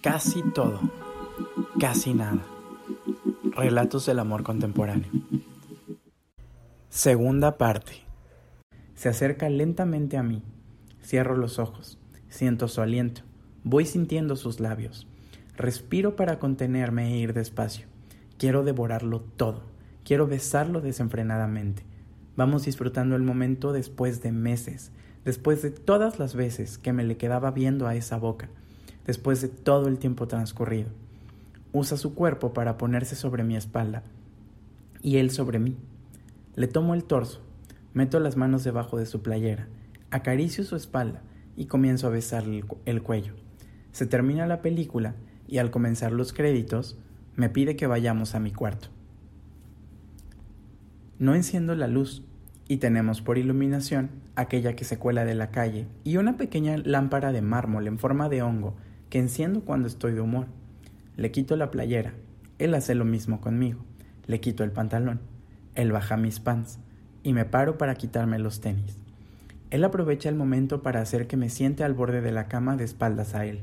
Casi todo, casi nada. Relatos del amor contemporáneo. Segunda parte. Se acerca lentamente a mí. Cierro los ojos. Siento su aliento. Voy sintiendo sus labios. Respiro para contenerme e ir despacio. Quiero devorarlo todo. Quiero besarlo desenfrenadamente. Vamos disfrutando el momento después de meses, después de todas las veces que me le quedaba viendo a esa boca después de todo el tiempo transcurrido. Usa su cuerpo para ponerse sobre mi espalda y él sobre mí. Le tomo el torso, meto las manos debajo de su playera, acaricio su espalda y comienzo a besarle el, cuello. Se termina la película y al comenzar los créditos me pide que vayamos a mi cuarto. No enciendo la luz y tenemos por iluminación aquella que se cuela de la calle y una pequeña lámpara de mármol en forma de hongo que enciendo cuando estoy de humor. Le quito la playera. Él hace lo mismo conmigo. Le quito el pantalón. Él baja mis pants y me paro para quitarme los tenis. Él aprovecha el momento para hacer que me siente al borde de la cama de espaldas a él.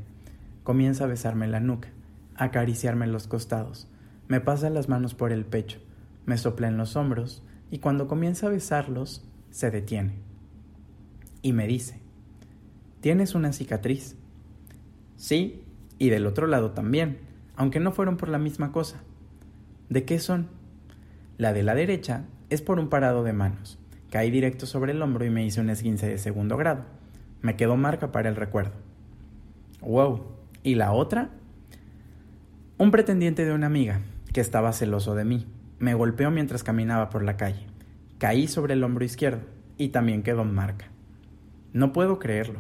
Comienza a besarme la nuca, acariciarme los costados, me pasa las manos por el pecho, me sopla en los hombros y cuando comienza a besarlos, se detiene. Y me dice, tienes una cicatriz. Sí, y del otro lado también, aunque no fueron por la misma cosa. ¿De qué son? La de la derecha es por un parado de manos. Caí directo sobre el hombro y me hice un esguince de segundo grado. Me quedó marca para el recuerdo. Wow. ¿Y la otra? Un pretendiente de una amiga, que estaba celoso de mí, me golpeó mientras caminaba por la calle. Caí sobre el hombro izquierdo y también quedó marca. No puedo creerlo.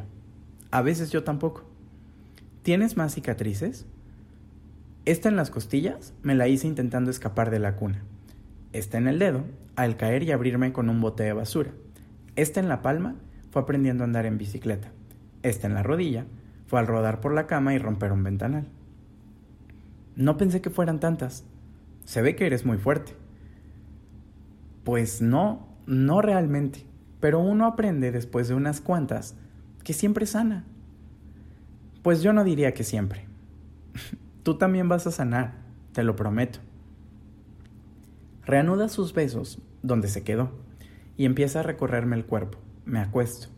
A veces yo tampoco. ¿Tienes más cicatrices? Esta en las costillas me la hice intentando escapar de la cuna. Esta en el dedo, al caer y abrirme con un bote de basura. Esta en la palma fue aprendiendo a andar en bicicleta. Esta en la rodilla fue al rodar por la cama y romper un ventanal. No pensé que fueran tantas. Se ve que eres muy fuerte. Pues no, no realmente. Pero uno aprende después de unas cuantas que siempre sana. Pues yo no diría que siempre. Tú también vas a sanar, te lo prometo. Reanuda sus besos donde se quedó y empieza a recorrerme el cuerpo. Me acuesto.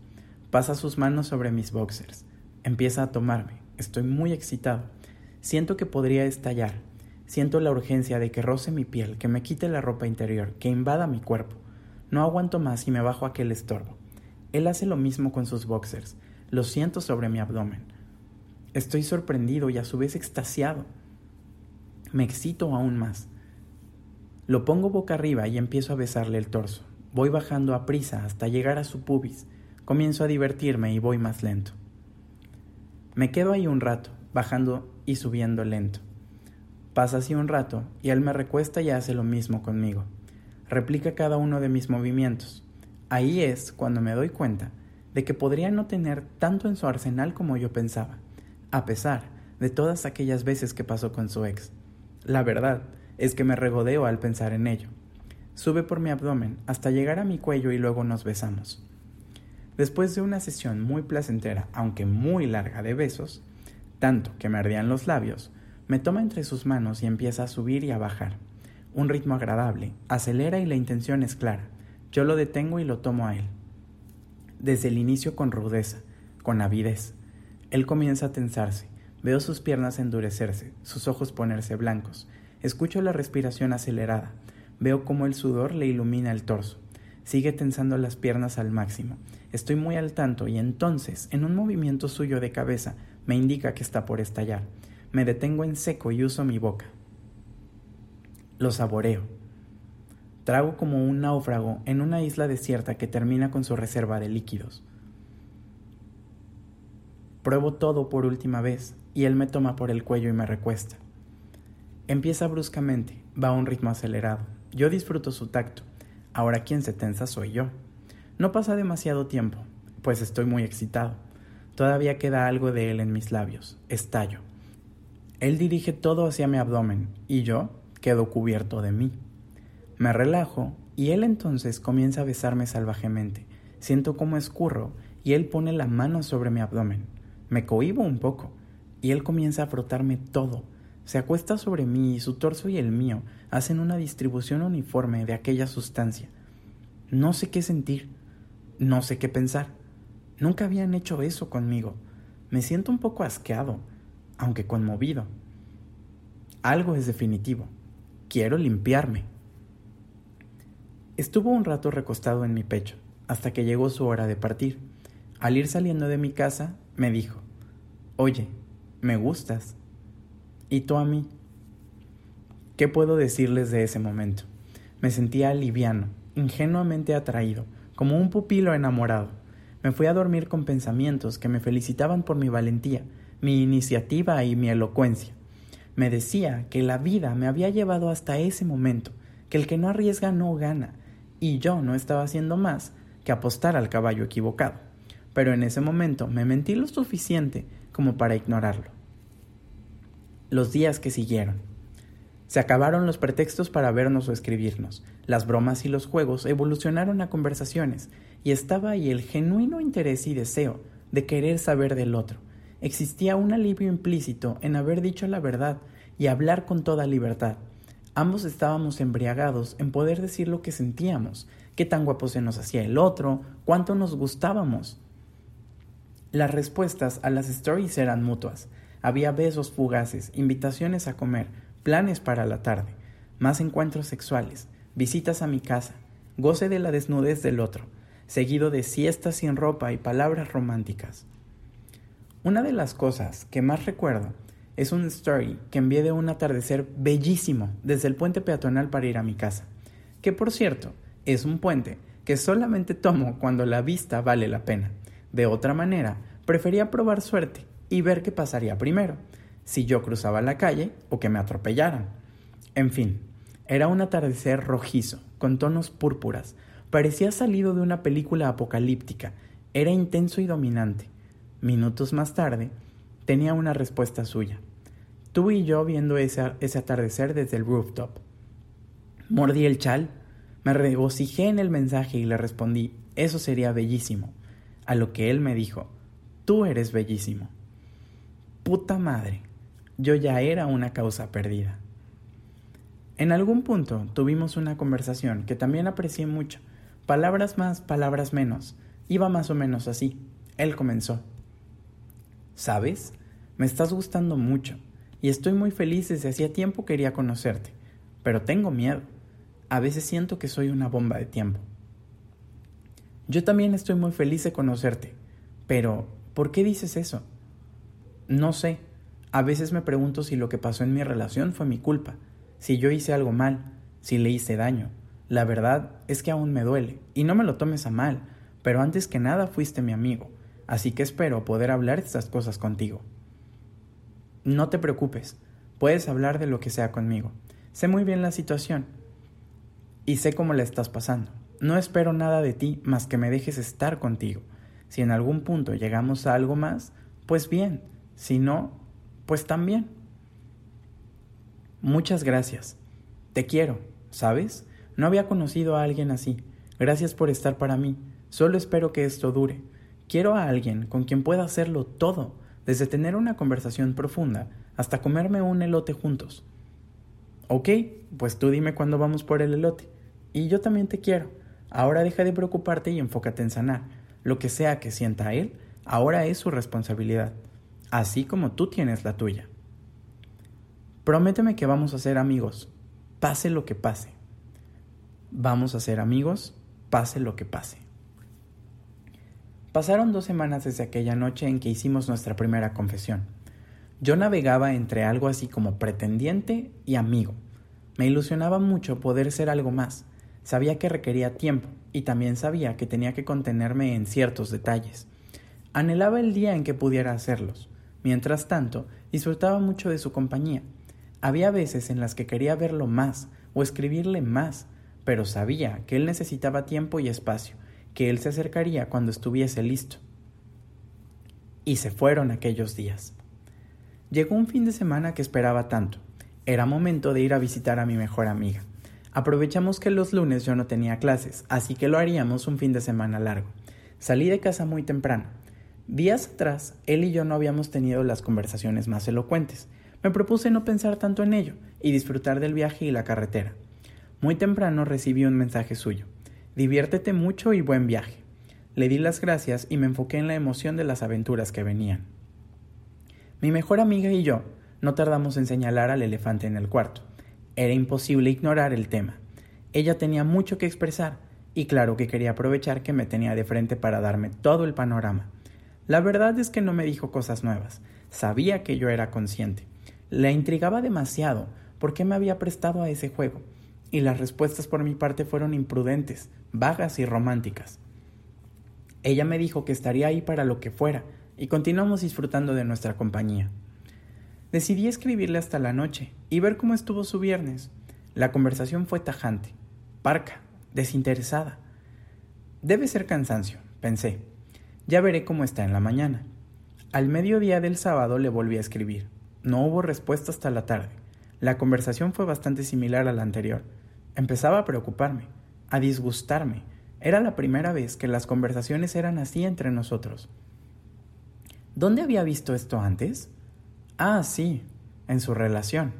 Pasa sus manos sobre mis boxers. Empieza a tomarme. Estoy muy excitado. Siento que podría estallar. Siento la urgencia de que roce mi piel, que me quite la ropa interior, que invada mi cuerpo. No aguanto más y me bajo aquel estorbo. Él hace lo mismo con sus boxers. Lo siento sobre mi abdomen. Estoy sorprendido y a su vez extasiado. Me excito aún más. Lo pongo boca arriba y empiezo a besarle el torso. Voy bajando a prisa hasta llegar a su pubis. Comienzo a divertirme y voy más lento. Me quedo ahí un rato, bajando y subiendo lento. Pasa así un rato y él me recuesta y hace lo mismo conmigo. Replica cada uno de mis movimientos. Ahí es cuando me doy cuenta de que podría no tener tanto en su arsenal como yo pensaba a pesar de todas aquellas veces que pasó con su ex. La verdad es que me regodeo al pensar en ello. Sube por mi abdomen hasta llegar a mi cuello y luego nos besamos. Después de una sesión muy placentera, aunque muy larga de besos, tanto que me ardían los labios, me toma entre sus manos y empieza a subir y a bajar. Un ritmo agradable, acelera y la intención es clara. Yo lo detengo y lo tomo a él. Desde el inicio con rudeza, con avidez, él comienza a tensarse. Veo sus piernas endurecerse, sus ojos ponerse blancos. Escucho la respiración acelerada. Veo cómo el sudor le ilumina el torso. Sigue tensando las piernas al máximo. Estoy muy al tanto y entonces, en un movimiento suyo de cabeza, me indica que está por estallar. Me detengo en seco y uso mi boca. Lo saboreo. Trago como un náufrago en una isla desierta que termina con su reserva de líquidos. Pruebo todo por última vez y él me toma por el cuello y me recuesta. Empieza bruscamente, va a un ritmo acelerado. Yo disfruto su tacto. Ahora quien se tensa soy yo. No pasa demasiado tiempo, pues estoy muy excitado. Todavía queda algo de él en mis labios. Estallo. Él dirige todo hacia mi abdomen y yo quedo cubierto de mí. Me relajo y él entonces comienza a besarme salvajemente. Siento cómo escurro y él pone la mano sobre mi abdomen. Me cohibo un poco y él comienza a frotarme todo. Se acuesta sobre mí y su torso y el mío hacen una distribución uniforme de aquella sustancia. No sé qué sentir, no sé qué pensar. Nunca habían hecho eso conmigo. Me siento un poco asqueado, aunque conmovido. Algo es definitivo. Quiero limpiarme. Estuvo un rato recostado en mi pecho, hasta que llegó su hora de partir. Al ir saliendo de mi casa, me dijo, Oye, me gustas. ¿Y tú a mí? ¿Qué puedo decirles de ese momento? Me sentía liviano, ingenuamente atraído, como un pupilo enamorado. Me fui a dormir con pensamientos que me felicitaban por mi valentía, mi iniciativa y mi elocuencia. Me decía que la vida me había llevado hasta ese momento, que el que no arriesga no gana, y yo no estaba haciendo más que apostar al caballo equivocado. Pero en ese momento me mentí lo suficiente como para ignorarlo. Los días que siguieron. Se acabaron los pretextos para vernos o escribirnos. Las bromas y los juegos evolucionaron a conversaciones y estaba ahí el genuino interés y deseo de querer saber del otro. Existía un alivio implícito en haber dicho la verdad y hablar con toda libertad. Ambos estábamos embriagados en poder decir lo que sentíamos, qué tan guapo se nos hacía el otro, cuánto nos gustábamos. Las respuestas a las stories eran mutuas. Había besos fugaces, invitaciones a comer, planes para la tarde, más encuentros sexuales, visitas a mi casa, goce de la desnudez del otro, seguido de siestas sin ropa y palabras románticas. Una de las cosas que más recuerdo es un story que envié de un atardecer bellísimo desde el puente peatonal para ir a mi casa, que por cierto es un puente que solamente tomo cuando la vista vale la pena. De otra manera, prefería probar suerte y ver qué pasaría primero, si yo cruzaba la calle o que me atropellaran. En fin, era un atardecer rojizo, con tonos púrpuras, parecía salido de una película apocalíptica, era intenso y dominante. Minutos más tarde, tenía una respuesta suya. Tú y yo viendo ese, ese atardecer desde el rooftop. Mordí el chal, me regocijé en el mensaje y le respondí, eso sería bellísimo. A lo que él me dijo, tú eres bellísimo. Puta madre, yo ya era una causa perdida. En algún punto tuvimos una conversación que también aprecié mucho. Palabras más, palabras menos. Iba más o menos así. Él comenzó. ¿Sabes? Me estás gustando mucho y estoy muy feliz desde hacía tiempo quería conocerte, pero tengo miedo. A veces siento que soy una bomba de tiempo. Yo también estoy muy feliz de conocerte, pero ¿por qué dices eso? No sé. A veces me pregunto si lo que pasó en mi relación fue mi culpa, si yo hice algo mal, si le hice daño. La verdad es que aún me duele, y no me lo tomes a mal, pero antes que nada fuiste mi amigo, así que espero poder hablar estas cosas contigo. No te preocupes, puedes hablar de lo que sea conmigo. Sé muy bien la situación y sé cómo la estás pasando. No espero nada de ti más que me dejes estar contigo. Si en algún punto llegamos a algo más, pues bien, si no, pues también. Muchas gracias. Te quiero, ¿sabes? No había conocido a alguien así. Gracias por estar para mí. Solo espero que esto dure. Quiero a alguien con quien pueda hacerlo todo, desde tener una conversación profunda hasta comerme un elote juntos. Ok, pues tú dime cuándo vamos por el elote. Y yo también te quiero. Ahora deja de preocuparte y enfócate en sanar. Lo que sea que sienta él, ahora es su responsabilidad, así como tú tienes la tuya. Prométeme que vamos a ser amigos, pase lo que pase. Vamos a ser amigos, pase lo que pase. Pasaron dos semanas desde aquella noche en que hicimos nuestra primera confesión. Yo navegaba entre algo así como pretendiente y amigo. Me ilusionaba mucho poder ser algo más. Sabía que requería tiempo y también sabía que tenía que contenerme en ciertos detalles. Anhelaba el día en que pudiera hacerlos. Mientras tanto, disfrutaba mucho de su compañía. Había veces en las que quería verlo más o escribirle más, pero sabía que él necesitaba tiempo y espacio que él se acercaría cuando estuviese listo. Y se fueron aquellos días. Llegó un fin de semana que esperaba tanto. Era momento de ir a visitar a mi mejor amiga. Aprovechamos que los lunes yo no tenía clases, así que lo haríamos un fin de semana largo. Salí de casa muy temprano. Días atrás, él y yo no habíamos tenido las conversaciones más elocuentes. Me propuse no pensar tanto en ello y disfrutar del viaje y la carretera. Muy temprano recibí un mensaje suyo. Diviértete mucho y buen viaje. Le di las gracias y me enfoqué en la emoción de las aventuras que venían. Mi mejor amiga y yo no tardamos en señalar al elefante en el cuarto. Era imposible ignorar el tema. Ella tenía mucho que expresar y claro que quería aprovechar que me tenía de frente para darme todo el panorama. La verdad es que no me dijo cosas nuevas. Sabía que yo era consciente. La intrigaba demasiado por qué me había prestado a ese juego y las respuestas por mi parte fueron imprudentes, vagas y románticas. Ella me dijo que estaría ahí para lo que fuera, y continuamos disfrutando de nuestra compañía. Decidí escribirle hasta la noche y ver cómo estuvo su viernes. La conversación fue tajante, parca, desinteresada. Debe ser cansancio, pensé. Ya veré cómo está en la mañana. Al mediodía del sábado le volví a escribir. No hubo respuesta hasta la tarde. La conversación fue bastante similar a la anterior, Empezaba a preocuparme, a disgustarme. Era la primera vez que las conversaciones eran así entre nosotros. ¿Dónde había visto esto antes? Ah, sí, en su relación.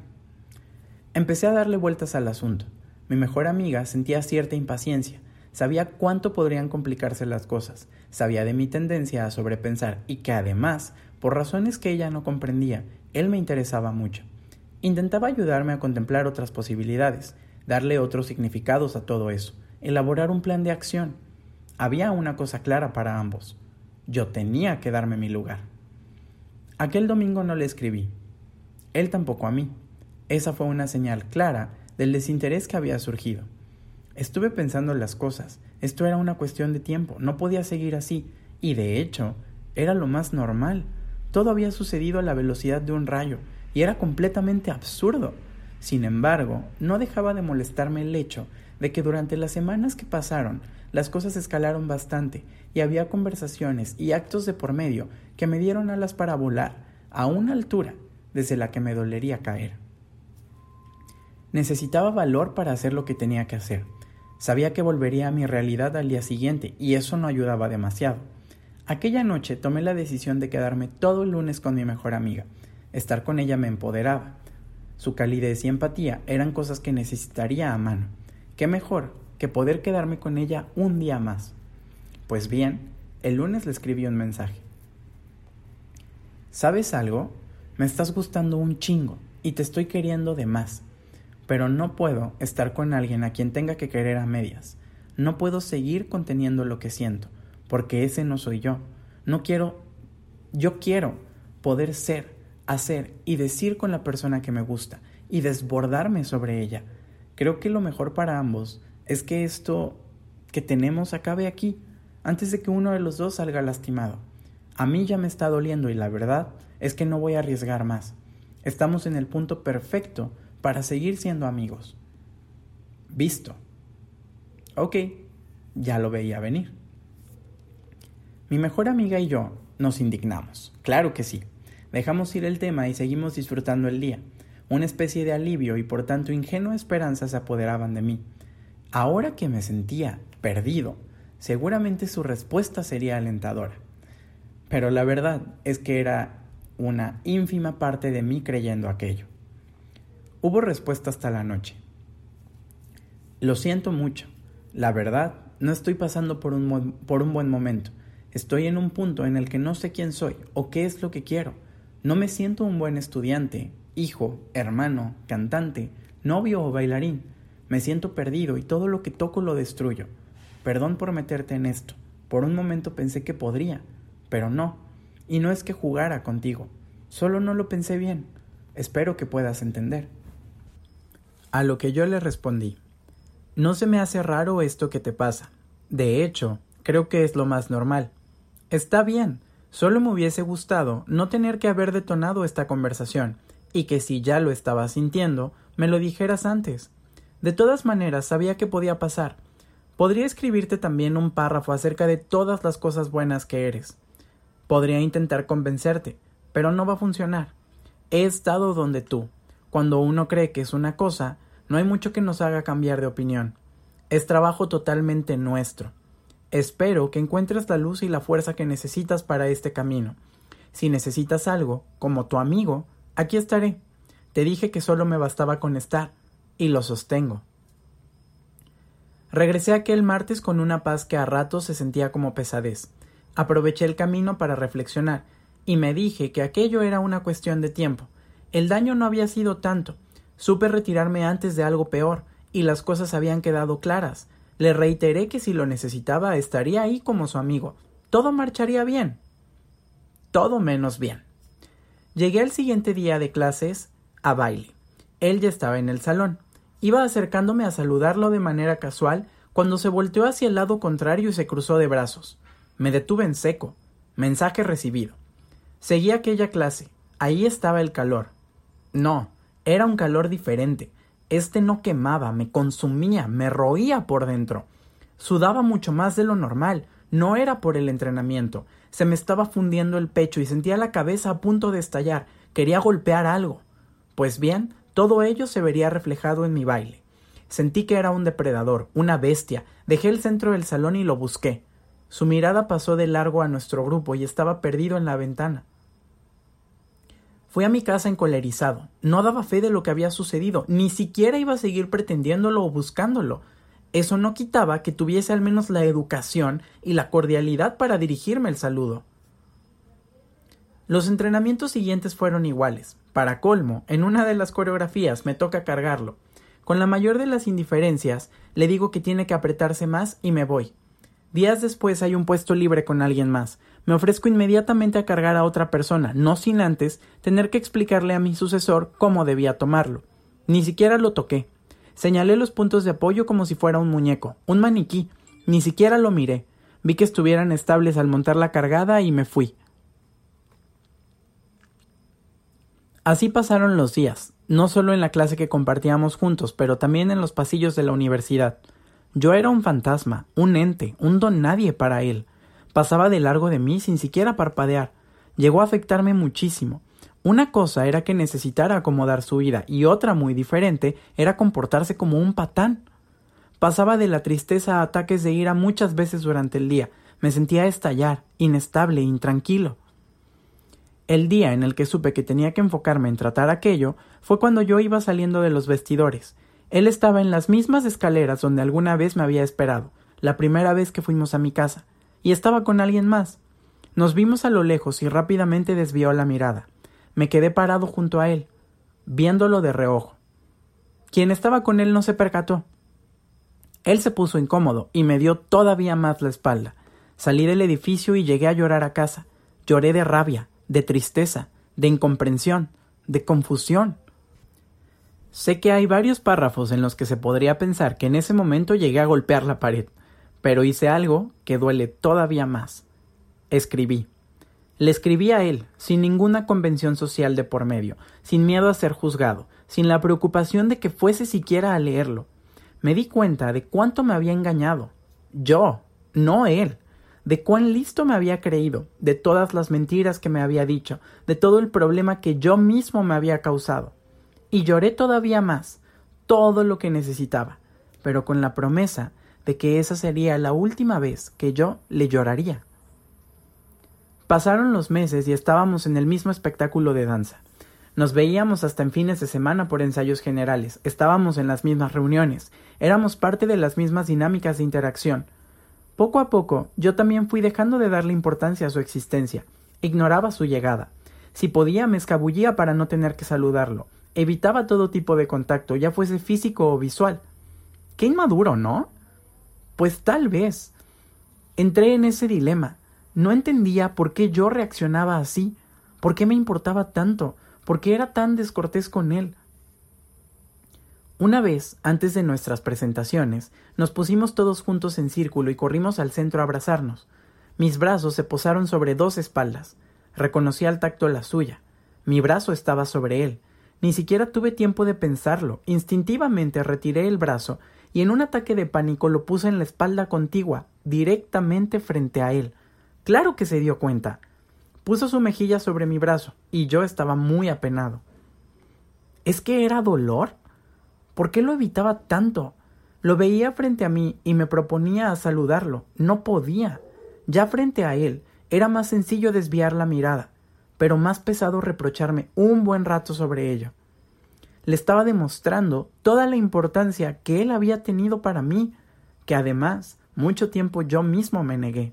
Empecé a darle vueltas al asunto. Mi mejor amiga sentía cierta impaciencia, sabía cuánto podrían complicarse las cosas, sabía de mi tendencia a sobrepensar y que además, por razones que ella no comprendía, él me interesaba mucho. Intentaba ayudarme a contemplar otras posibilidades, darle otros significados a todo eso, elaborar un plan de acción. Había una cosa clara para ambos. Yo tenía que darme mi lugar. Aquel domingo no le escribí. Él tampoco a mí. Esa fue una señal clara del desinterés que había surgido. Estuve pensando en las cosas. Esto era una cuestión de tiempo. No podía seguir así. Y de hecho, era lo más normal. Todo había sucedido a la velocidad de un rayo. Y era completamente absurdo. Sin embargo, no dejaba de molestarme el hecho de que durante las semanas que pasaron las cosas escalaron bastante y había conversaciones y actos de por medio que me dieron alas para volar a una altura desde la que me dolería caer. Necesitaba valor para hacer lo que tenía que hacer. Sabía que volvería a mi realidad al día siguiente y eso no ayudaba demasiado. Aquella noche tomé la decisión de quedarme todo el lunes con mi mejor amiga. Estar con ella me empoderaba. Su calidez y empatía eran cosas que necesitaría a mano. ¿Qué mejor que poder quedarme con ella un día más? Pues bien, el lunes le escribí un mensaje. ¿Sabes algo? Me estás gustando un chingo y te estoy queriendo de más. Pero no puedo estar con alguien a quien tenga que querer a medias. No puedo seguir conteniendo lo que siento, porque ese no soy yo. No quiero, yo quiero poder ser hacer y decir con la persona que me gusta y desbordarme sobre ella. Creo que lo mejor para ambos es que esto que tenemos acabe aquí, antes de que uno de los dos salga lastimado. A mí ya me está doliendo y la verdad es que no voy a arriesgar más. Estamos en el punto perfecto para seguir siendo amigos. Visto. Ok, ya lo veía venir. Mi mejor amiga y yo nos indignamos. Claro que sí. Dejamos ir el tema y seguimos disfrutando el día. Una especie de alivio y por tanto ingenua esperanza se apoderaban de mí. Ahora que me sentía perdido, seguramente su respuesta sería alentadora. Pero la verdad es que era una ínfima parte de mí creyendo aquello. Hubo respuesta hasta la noche. Lo siento mucho. La verdad, no estoy pasando por un, por un buen momento. Estoy en un punto en el que no sé quién soy o qué es lo que quiero. No me siento un buen estudiante, hijo, hermano, cantante, novio o bailarín. Me siento perdido y todo lo que toco lo destruyo. Perdón por meterte en esto. Por un momento pensé que podría, pero no. Y no es que jugara contigo. Solo no lo pensé bien. Espero que puedas entender. A lo que yo le respondí. No se me hace raro esto que te pasa. De hecho, creo que es lo más normal. Está bien, Solo me hubiese gustado no tener que haber detonado esta conversación, y que si ya lo estaba sintiendo, me lo dijeras antes. De todas maneras, sabía que podía pasar. Podría escribirte también un párrafo acerca de todas las cosas buenas que eres. Podría intentar convencerte, pero no va a funcionar. He estado donde tú. Cuando uno cree que es una cosa, no hay mucho que nos haga cambiar de opinión. Es trabajo totalmente nuestro. Espero que encuentres la luz y la fuerza que necesitas para este camino. Si necesitas algo, como tu amigo, aquí estaré. Te dije que solo me bastaba con estar, y lo sostengo. Regresé aquel martes con una paz que a ratos se sentía como pesadez. Aproveché el camino para reflexionar, y me dije que aquello era una cuestión de tiempo. El daño no había sido tanto. Supe retirarme antes de algo peor, y las cosas habían quedado claras. Le reiteré que si lo necesitaba estaría ahí como su amigo. Todo marcharía bien. Todo menos bien. Llegué al siguiente día de clases a baile. Él ya estaba en el salón. Iba acercándome a saludarlo de manera casual cuando se volteó hacia el lado contrario y se cruzó de brazos. Me detuve en seco. Mensaje recibido. Seguí aquella clase. Ahí estaba el calor. No, era un calor diferente. Este no quemaba, me consumía, me roía por dentro. Sudaba mucho más de lo normal. No era por el entrenamiento. Se me estaba fundiendo el pecho y sentía la cabeza a punto de estallar. Quería golpear algo. Pues bien, todo ello se vería reflejado en mi baile. Sentí que era un depredador, una bestia. Dejé el centro del salón y lo busqué. Su mirada pasó de largo a nuestro grupo y estaba perdido en la ventana. Fui a mi casa encolerizado. No daba fe de lo que había sucedido, ni siquiera iba a seguir pretendiéndolo o buscándolo. Eso no quitaba que tuviese al menos la educación y la cordialidad para dirigirme el saludo. Los entrenamientos siguientes fueron iguales. Para colmo, en una de las coreografías me toca cargarlo. Con la mayor de las indiferencias, le digo que tiene que apretarse más y me voy. Días después hay un puesto libre con alguien más. Me ofrezco inmediatamente a cargar a otra persona, no sin antes tener que explicarle a mi sucesor cómo debía tomarlo. Ni siquiera lo toqué. Señalé los puntos de apoyo como si fuera un muñeco, un maniquí. Ni siquiera lo miré. Vi que estuvieran estables al montar la cargada y me fui. Así pasaron los días, no solo en la clase que compartíamos juntos, pero también en los pasillos de la universidad. Yo era un fantasma, un ente, un don nadie para él. Pasaba de largo de mí sin siquiera parpadear. Llegó a afectarme muchísimo. Una cosa era que necesitara acomodar su vida y otra muy diferente era comportarse como un patán. Pasaba de la tristeza a ataques de ira muchas veces durante el día. Me sentía estallar, inestable, intranquilo. El día en el que supe que tenía que enfocarme en tratar aquello fue cuando yo iba saliendo de los vestidores. Él estaba en las mismas escaleras donde alguna vez me había esperado, la primera vez que fuimos a mi casa y estaba con alguien más. Nos vimos a lo lejos y rápidamente desvió la mirada. Me quedé parado junto a él, viéndolo de reojo. Quien estaba con él no se percató. Él se puso incómodo y me dio todavía más la espalda. Salí del edificio y llegué a llorar a casa. Lloré de rabia, de tristeza, de incomprensión, de confusión. Sé que hay varios párrafos en los que se podría pensar que en ese momento llegué a golpear la pared, pero hice algo que duele todavía más. Escribí. Le escribí a él, sin ninguna convención social de por medio, sin miedo a ser juzgado, sin la preocupación de que fuese siquiera a leerlo. Me di cuenta de cuánto me había engañado. Yo, no él. De cuán listo me había creído, de todas las mentiras que me había dicho, de todo el problema que yo mismo me había causado. Y lloré todavía más, todo lo que necesitaba, pero con la promesa de que esa sería la última vez que yo le lloraría. Pasaron los meses y estábamos en el mismo espectáculo de danza. Nos veíamos hasta en fines de semana por ensayos generales, estábamos en las mismas reuniones, éramos parte de las mismas dinámicas de interacción. Poco a poco yo también fui dejando de darle importancia a su existencia, ignoraba su llegada. Si podía me escabullía para no tener que saludarlo, evitaba todo tipo de contacto, ya fuese físico o visual. Qué inmaduro, ¿no? Pues tal vez. Entré en ese dilema. No entendía por qué yo reaccionaba así, por qué me importaba tanto, por qué era tan descortés con él. Una vez, antes de nuestras presentaciones, nos pusimos todos juntos en círculo y corrimos al centro a abrazarnos. Mis brazos se posaron sobre dos espaldas. Reconocí al tacto la suya. Mi brazo estaba sobre él. Ni siquiera tuve tiempo de pensarlo. Instintivamente retiré el brazo y en un ataque de pánico lo puse en la espalda contigua, directamente frente a él. Claro que se dio cuenta. Puso su mejilla sobre mi brazo, y yo estaba muy apenado. ¿Es que era dolor? ¿Por qué lo evitaba tanto? Lo veía frente a mí y me proponía a saludarlo. No podía. Ya frente a él era más sencillo desviar la mirada, pero más pesado reprocharme un buen rato sobre ello. Le estaba demostrando toda la importancia que él había tenido para mí, que además mucho tiempo yo mismo me negué.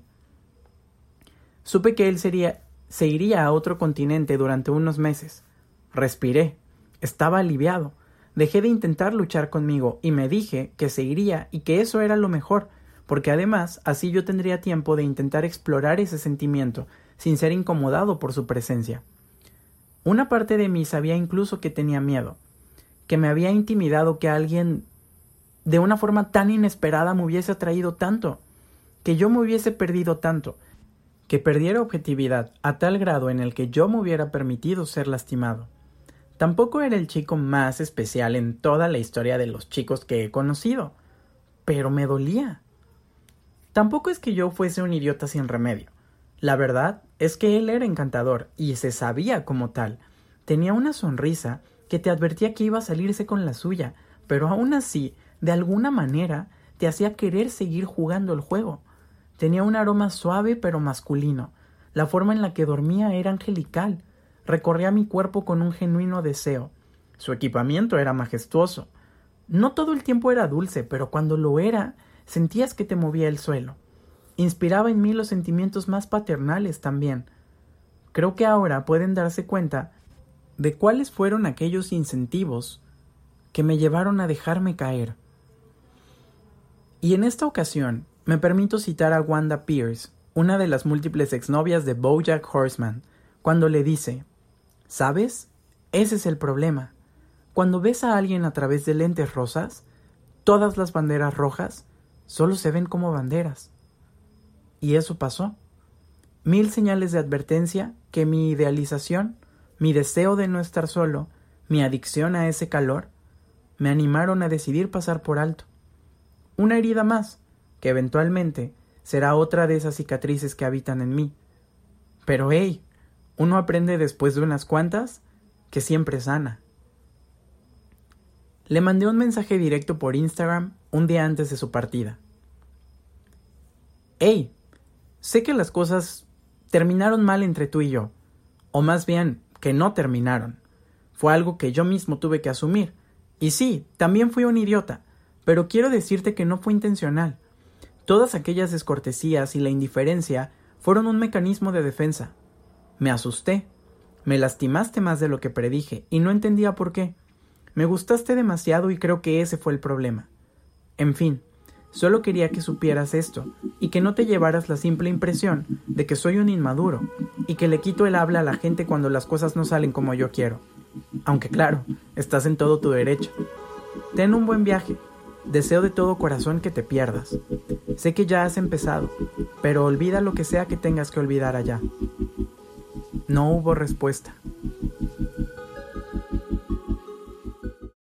Supe que él sería, se iría a otro continente durante unos meses. Respiré. Estaba aliviado. Dejé de intentar luchar conmigo y me dije que se iría y que eso era lo mejor, porque además así yo tendría tiempo de intentar explorar ese sentimiento sin ser incomodado por su presencia. Una parte de mí sabía incluso que tenía miedo, que me había intimidado que alguien de una forma tan inesperada me hubiese atraído tanto, que yo me hubiese perdido tanto, que perdiera objetividad a tal grado en el que yo me hubiera permitido ser lastimado. Tampoco era el chico más especial en toda la historia de los chicos que he conocido, pero me dolía. Tampoco es que yo fuese un idiota sin remedio. La verdad es que él era encantador y se sabía como tal. Tenía una sonrisa que te advertía que iba a salirse con la suya, pero aún así, de alguna manera, te hacía querer seguir jugando el juego. Tenía un aroma suave pero masculino. La forma en la que dormía era angelical recorría mi cuerpo con un genuino deseo. Su equipamiento era majestuoso. No todo el tiempo era dulce, pero cuando lo era, sentías que te movía el suelo. Inspiraba en mí los sentimientos más paternales también. Creo que ahora pueden darse cuenta de cuáles fueron aquellos incentivos que me llevaron a dejarme caer. Y en esta ocasión me permito citar a Wanda Pierce, una de las múltiples exnovias de Bojack Horseman, cuando le dice ¿Sabes? Ese es el problema. Cuando ves a alguien a través de lentes rosas, todas las banderas rojas solo se ven como banderas. Y eso pasó. Mil señales de advertencia que mi idealización, mi deseo de no estar solo, mi adicción a ese calor, me animaron a decidir pasar por alto. Una herida más, que eventualmente será otra de esas cicatrices que habitan en mí. Pero hey, uno aprende después de unas cuantas que siempre sana. Le mandé un mensaje directo por Instagram un día antes de su partida. Hey, sé que las cosas terminaron mal entre tú y yo, o más bien que no terminaron. Fue algo que yo mismo tuve que asumir. Y sí, también fui un idiota, pero quiero decirte que no fue intencional. Todas aquellas descortesías y la indiferencia fueron un mecanismo de defensa. Me asusté. Me lastimaste más de lo que predije y no entendía por qué. Me gustaste demasiado y creo que ese fue el problema. En fin, solo quería que supieras esto y que no te llevaras la simple impresión de que soy un inmaduro y que le quito el habla a la gente cuando las cosas no salen como yo quiero. Aunque claro, estás en todo tu derecho. Ten un buen viaje. Deseo de todo corazón que te pierdas. Sé que ya has empezado, pero olvida lo que sea que tengas que olvidar allá. No hubo respuesta.